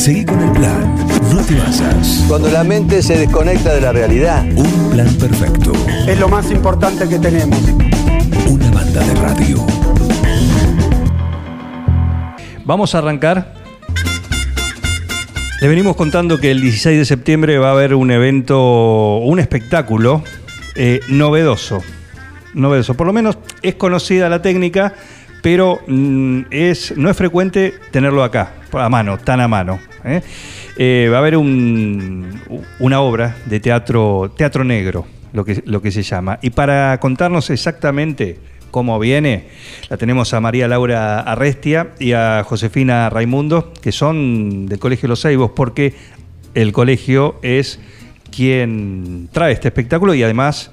Seguí con el plan. No te basas. Cuando la mente se desconecta de la realidad. Un plan perfecto. Es lo más importante que tenemos. Una banda de radio. Vamos a arrancar. Le venimos contando que el 16 de septiembre va a haber un evento, un espectáculo eh, novedoso. Novedoso. Por lo menos es conocida la técnica, pero mm, es, no es frecuente tenerlo acá, a mano, tan a mano. ¿eh? Eh, va a haber un- una obra de teatro, teatro negro, lo que, lo que se llama. Y para contarnos exactamente cómo viene, la tenemos a María Laura Arrestia y a Josefina Raimundo, que son del Colegio Los Ceibos, porque el colegio es quien trae este espectáculo y además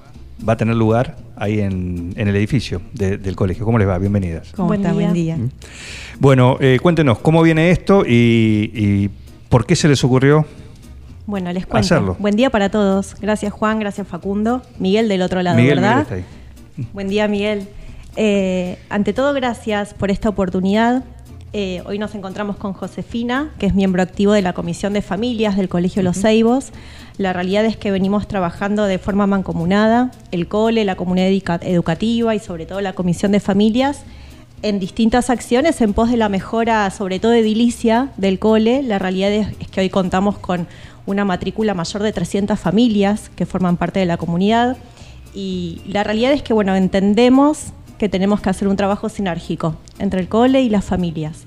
va a tener lugar ahí en, en el edificio de- del colegio. ¿Cómo les va? Bienvenidas. ¿Cómo Buen está? día. Buen día. Bueno, eh, cuéntenos, ¿cómo viene esto y, y por qué se les ocurrió? Bueno, les cuento. Hacerlo. Buen día para todos. Gracias Juan, gracias Facundo. Miguel del otro lado, Miguel, ¿verdad? Miguel está ahí. Buen día Miguel. Eh, ante todo, gracias por esta oportunidad. Eh, hoy nos encontramos con Josefina, que es miembro activo de la Comisión de Familias del Colegio Los Ceibos. La realidad es que venimos trabajando de forma mancomunada, el cole, la comunidad educa- educativa y sobre todo la Comisión de Familias, en distintas acciones en pos de la mejora, sobre todo edilicia del cole. La realidad es, es que hoy contamos con una matrícula mayor de 300 familias que forman parte de la comunidad y la realidad es que, bueno, entendemos que tenemos que hacer un trabajo sinérgico entre el cole y las familias.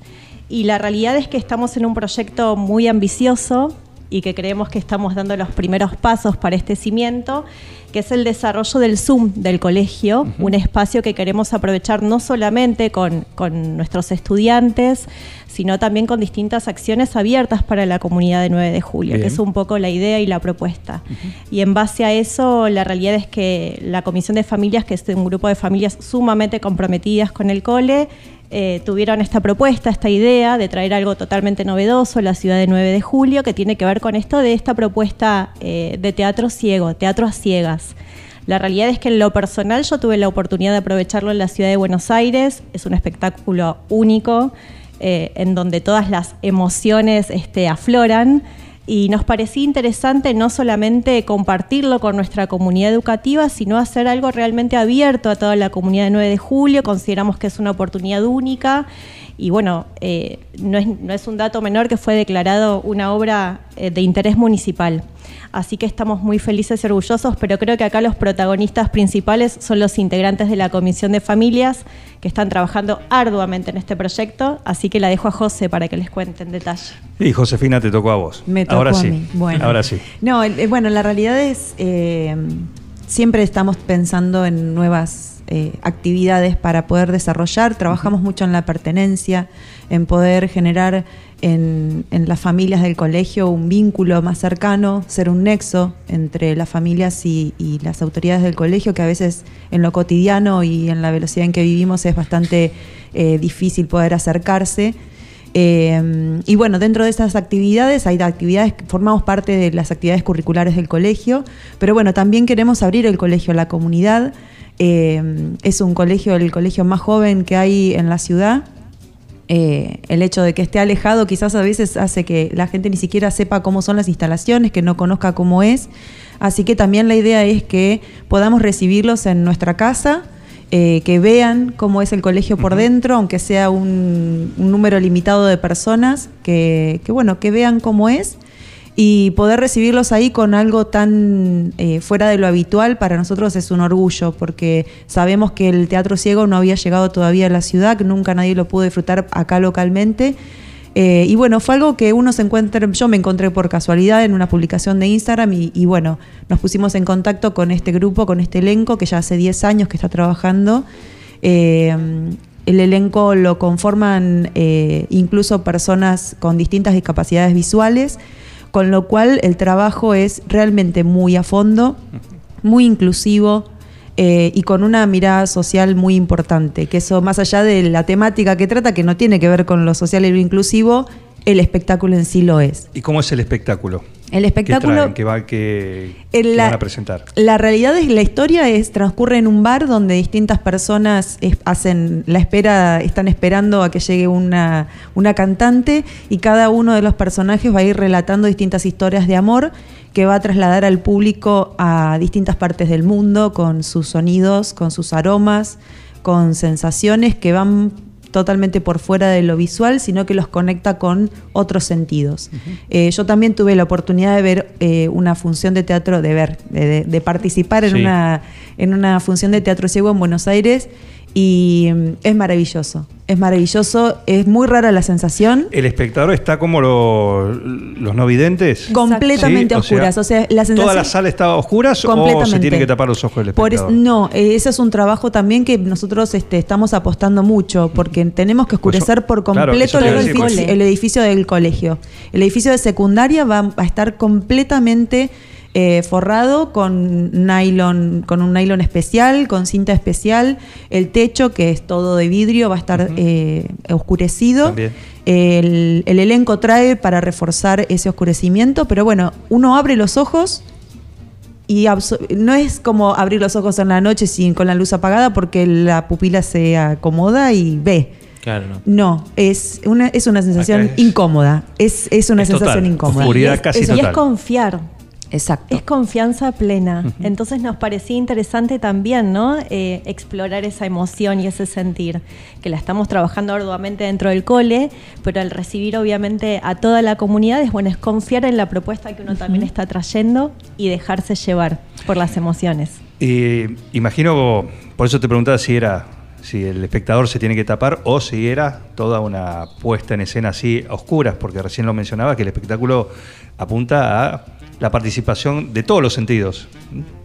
Y la realidad es que estamos en un proyecto muy ambicioso y que creemos que estamos dando los primeros pasos para este cimiento, que es el desarrollo del Zoom del colegio, un espacio que queremos aprovechar no solamente con, con nuestros estudiantes, sino también con distintas acciones abiertas para la comunidad de 9 de julio, Bien. que es un poco la idea y la propuesta. Y en base a eso, la realidad es que la Comisión de Familias, que es un grupo de familias sumamente comprometidas con el cole, eh, tuvieron esta propuesta, esta idea de traer algo totalmente novedoso a la ciudad de 9 de julio, que tiene que ver con esto de esta propuesta eh, de teatro ciego, teatro a ciegas. La realidad es que en lo personal yo tuve la oportunidad de aprovecharlo en la ciudad de Buenos Aires, es un espectáculo único, eh, en donde todas las emociones este, afloran. Y nos parecía interesante no solamente compartirlo con nuestra comunidad educativa, sino hacer algo realmente abierto a toda la comunidad de 9 de julio. Consideramos que es una oportunidad única. Y bueno, eh, no, es, no es un dato menor que fue declarado una obra eh, de interés municipal. Así que estamos muy felices y orgullosos, pero creo que acá los protagonistas principales son los integrantes de la Comisión de Familias que están trabajando arduamente en este proyecto. Así que la dejo a José para que les cuente en detalle. Y Josefina, te tocó a vos. Me tocó Ahora a sí. mí. Bueno. Ahora sí. No, eh, bueno, la realidad es, eh, siempre estamos pensando en nuevas eh, actividades para poder desarrollar. Trabajamos mucho en la pertenencia, en poder generar en, en las familias del colegio un vínculo más cercano, ser un nexo entre las familias y, y las autoridades del colegio, que a veces en lo cotidiano y en la velocidad en que vivimos es bastante eh, difícil poder acercarse. Eh, y bueno, dentro de esas actividades hay actividades formamos parte de las actividades curriculares del colegio, pero bueno, también queremos abrir el colegio a la comunidad. Eh, es un colegio, el colegio más joven que hay en la ciudad. Eh, el hecho de que esté alejado quizás a veces hace que la gente ni siquiera sepa cómo son las instalaciones, que no conozca cómo es. Así que también la idea es que podamos recibirlos en nuestra casa, eh, que vean cómo es el colegio por dentro, aunque sea un, un número limitado de personas, que, que, bueno, que vean cómo es y poder recibirlos ahí con algo tan eh, fuera de lo habitual para nosotros es un orgullo porque sabemos que el teatro ciego no había llegado todavía a la ciudad, que nunca nadie lo pudo disfrutar acá localmente. Eh, y bueno, fue algo que uno se encuentra, yo me encontré por casualidad en una publicación de Instagram y, bueno, nos pusimos en contacto con este grupo, con este elenco que ya hace 10 años que está trabajando. Eh, el elenco lo conforman eh, incluso personas con distintas discapacidades visuales, con lo cual el trabajo es realmente muy a fondo, muy inclusivo, eh, y con una mirada social muy importante, que eso más allá de la temática que trata, que no tiene que ver con lo social y lo inclusivo, el espectáculo en sí lo es. ¿Y cómo es el espectáculo? El ¿Qué espectáculo. traen? ¿Qué, va- la- van a presentar? La realidad es la historia es transcurre en un bar donde distintas personas es- hacen la espera, están esperando a que llegue una, una cantante y cada uno de los personajes va a ir relatando distintas historias de amor que va a trasladar al público a distintas partes del mundo con sus sonidos, con sus aromas, con sensaciones que van totalmente por fuera de lo visual, sino que los conecta con otros sentidos. Eh, yo también tuve la oportunidad de ver eh, una función de teatro, de ver, de, de- de participar en, Sí. una, en una función de teatro ciego en Buenos Aires y mm, es maravilloso. Es maravilloso, es muy rara la sensación. ¿El espectador está como lo- los no videntes? Completamente Sí, o sea, oscuras. O sea, la sensación. ¿Toda la sala está a oscuras o se tiene que tapar los ojos el Por es- espectador? no, eh, ese es un trabajo también que nosotros este, estamos apostando mucho, porque tenemos que Pues, oscurecer por completo el, edificio, porque- el edificio del colegio. El edificio de secundaria va a estar completamente eh, forrado con nylon, con un nylon especial, con cinta especial. El techo, que es todo de vidrio, va a estar eh, oscurecido. El, el elenco trae para reforzar ese oscurecimiento, pero bueno, uno abre los ojos y no es como abrir los ojos en la noche sin con la luz apagada porque la pupila se acomoda y ve. Claro, no. No, es una, es una sensación incómoda. Es, es una Es sensación total, incómoda. oscuridad Y es- casi y es total. confiar. Exacto. Es confianza plena. Entonces nos parecía interesante también, ¿no? Eh, explorar esa emoción y ese sentir, que la estamos trabajando arduamente dentro del cole, pero al recibir obviamente a toda la comunidad es bueno, es confiar en la propuesta que uno también está trayendo y dejarse llevar por las emociones. Eh, imagino, por eso te preguntaba si era si el espectador se tiene que tapar o si era toda una puesta en escena así a oscuras, porque recién lo mencionaba que el espectáculo apunta a la participación de todos los sentidos,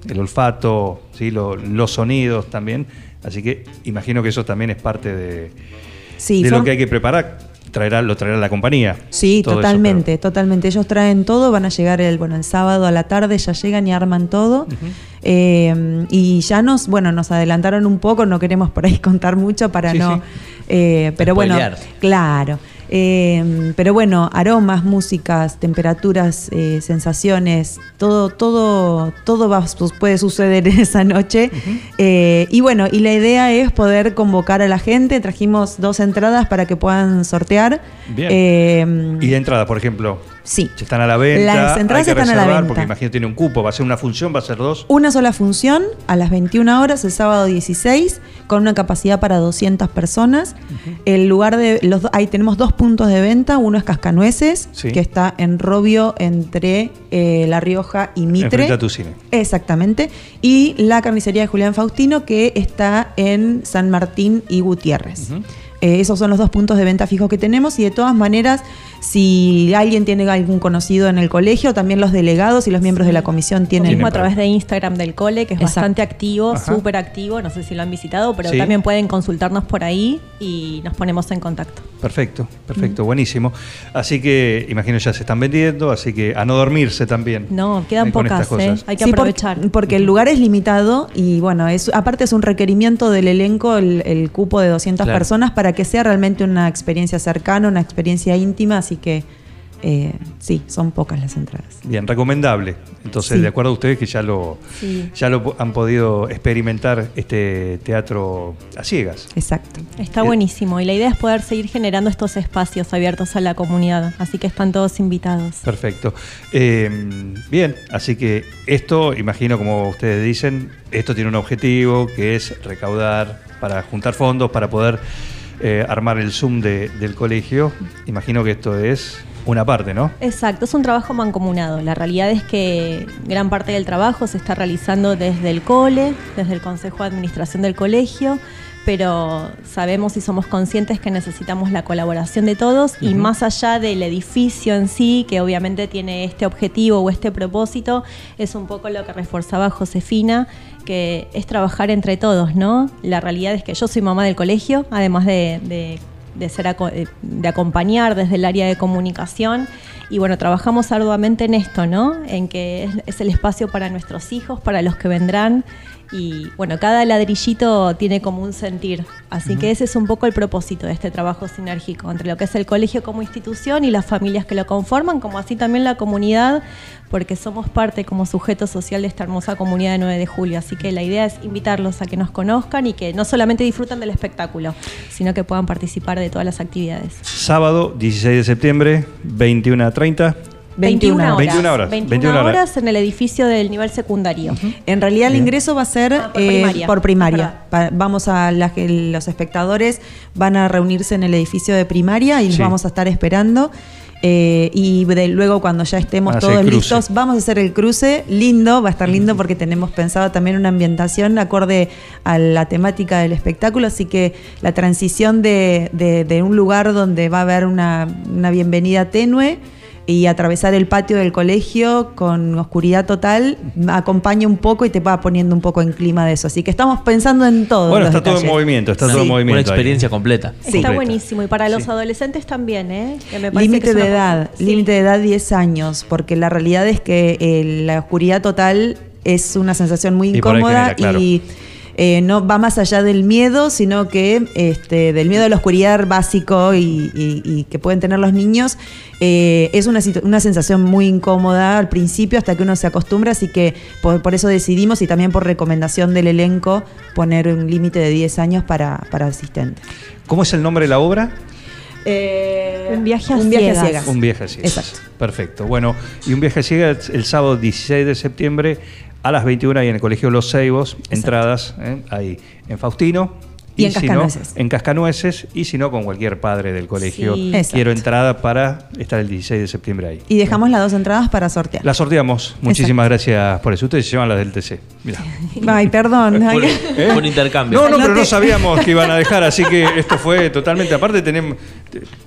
el olfato, ¿sí? Lo- los sonidos también, así que imagino que eso también es parte de, Sí, de lo que hay que preparar, traerá, lo traerá la compañía. Sí, eso, totalmente, totalmente. Ellos traen todo, van a llegar el, bueno, el sábado a la tarde, ya llegan y arman todo. Eh, y ya nos, bueno, nos adelantaron un poco, no queremos por ahí contar mucho para Sí, no. sí. eh, pero bueno, claro. Eh, pero bueno, aromas, músicas, temperaturas, eh, sensaciones, todo, todo, todo va, su- puede suceder en esa noche. Eh, y bueno, y la idea es poder convocar a la gente. Trajimos dos entradas para que puedan sortear. Bien. Eh, Y de entrada, por ejemplo, Sí. si están a la venta, Las entradas hay que están a la venta. porque imagino tiene un cupo, va a ser una función, va a ser dos. Una sola función a las 21 horas el sábado 16 con una capacidad para 200 personas. El lugar de los ahí tenemos dos puntos de venta, uno es Cascanueces, Sí. que está en Robio entre eh, La Rioja y Mitre. A tu cine. Exactamente. Y la carnicería de Julián Faustino, que está en San Martín y Gutiérrez. Eh, esos son los dos puntos de venta fijos que tenemos y de todas maneras, si alguien tiene algún conocido en el colegio, también los delegados y los miembros de la comisión Lo tienen... mismo a través de Instagram del cole, que es Exacto. bastante activo, súper activo. No sé si lo han visitado, pero Sí. también pueden consultarnos por ahí y nos ponemos en contacto. Perfecto, perfecto, buenísimo. Así que imagino ya se están vendiendo, así que a no dormirse también. No, quedan eh, pocas, ¿eh? cosas. Hay que Sí, por- aprovechar. porque el lugar es limitado y bueno, es, aparte es un requerimiento del elenco el, el cupo de 200 Claro. personas para que sea realmente una experiencia cercana, una experiencia íntima, así que eh, sí, son pocas las entradas. Bien, recomendable. Entonces, Sí. de acuerdo a ustedes que ya lo, Sí. ya lo han podido experimentar este teatro a ciegas. Exacto. Está buenísimo y la idea es poder seguir generando estos espacios abiertos a la comunidad, así que están todos invitados. Perfecto. Eh, bien, así que esto, imagino como ustedes dicen, esto tiene un objetivo que es recaudar para juntar fondos, para poder eh, armar el Zoom de- del colegio. Imagino que esto es una parte, ¿no? Exacto, es un trabajo mancomunado. La realidad es que gran parte del trabajo se está realizando desde el cole, desde el Consejo de Administración del colegio, pero sabemos y somos conscientes que necesitamos la colaboración de todos y más allá del edificio en sí, que obviamente tiene este objetivo o este propósito, es un poco lo que reforzaba Josefina, que es trabajar entre todos, ¿no? La realidad es que yo soy mamá del colegio, además de, de de, ser aco- eh, de acompañar desde el área de comunicación. Y bueno, trabajamos arduamente en esto, ¿no? En que es, es el espacio para nuestros hijos, para los que vendrán. Y bueno, cada ladrillito tiene como un sentir. Así que ese es un poco el propósito de este trabajo sinérgico entre lo que es el colegio como institución y las familias que lo conforman, como así también la comunidad, porque somos parte como sujeto social de esta hermosa comunidad de 9 de julio. Así que la idea es invitarlos a que nos conozcan y que no solamente disfruten del espectáculo, sino que puedan participar de todas las actividades. Sábado 16 de septiembre, 21 a 30. 21 horas. 21 horas. 21 21 horas. horas en el edificio del nivel secundario. En realidad el ingreso va a ser Ah, por eh, primaria. por primaria. Pa- vamos a la- los espectadores van a reunirse en el edificio de primaria y los Sí. vamos a estar esperando. Eh, y de- luego cuando ya estemos todos listos, vamos a hacer el cruce lindo, va a estar lindo porque tenemos pensado también una ambientación acorde a la temática del espectáculo, así que la transición de, de- de un lugar donde va a haber una, una bienvenida tenue y atravesar el patio del colegio con oscuridad total acompaña un poco y te va poniendo un poco en clima de eso. Así que estamos pensando en todo. Bueno, está todo en movimiento, está todo en movimiento. Una ahí. experiencia completa. Está Completa. buenísimo. Y para los Sí. adolescentes también, ¿eh? Que me parece que Límite de edad, Sí. límite de edad 10 años, porque la realidad es que eh, la oscuridad total es una sensación muy Y por ahí incómoda genera, claro. y eh, no va más allá del miedo, sino que este, del miedo a la oscuridad básico y, y- y que pueden tener los niños, eh, es una, una sensación muy incómoda al principio hasta que uno se acostumbra, así que por, por eso decidimos y también por recomendación del elenco poner un límite de 10 años para, para asistentes. ¿Cómo es el nombre de la obra? Un viaje a un viaje ciegas. a ciegas. Un viaje a ciegas. Exacto. Perfecto. Bueno, y un viaje a ciegas el sábado 16 de septiembre a las 21 ahí en el Colegio Los Ceibos. Entradas ¿eh? ahí en Faustino. Y en si no, Cascanueces. en Cascanueces. Y si no, con cualquier padre del colegio. Sí. Quiero entrada para estar el 16 de septiembre ahí. Y dejamos las dos entradas para sortear. La sorteamos. Muchísimas gracias por eso. Ustedes se llevan las del TC. Mira. Ay, perdón. Fue, Ay. ¿Eh? intercambio. No, no, pero no sabíamos que iban a dejar, así que esto fue totalmente aparte. Tenemos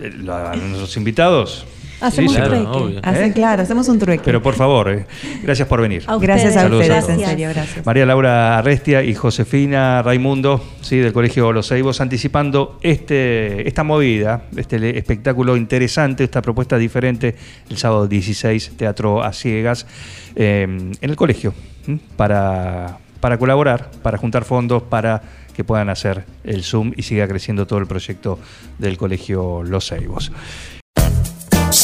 eh, nuestros invitados. Hacemos Sí, un claro, trueque. Así, ¿Eh? claro, hacemos un trueque. Pero por favor, eh, gracias por venir. A gracias a Saludos ustedes, en serio, gracias. María Laura Arrestia y Josefina Raimundo, sí, del Colegio Los Ceibos, anticipando este, esta movida, este espectáculo interesante, esta propuesta diferente, el sábado 16, Teatro a Ciegas, eh, en el colegio, para, para colaborar, para juntar fondos, para que puedan hacer el Zoom y siga creciendo todo el proyecto del Colegio Los Ceibos.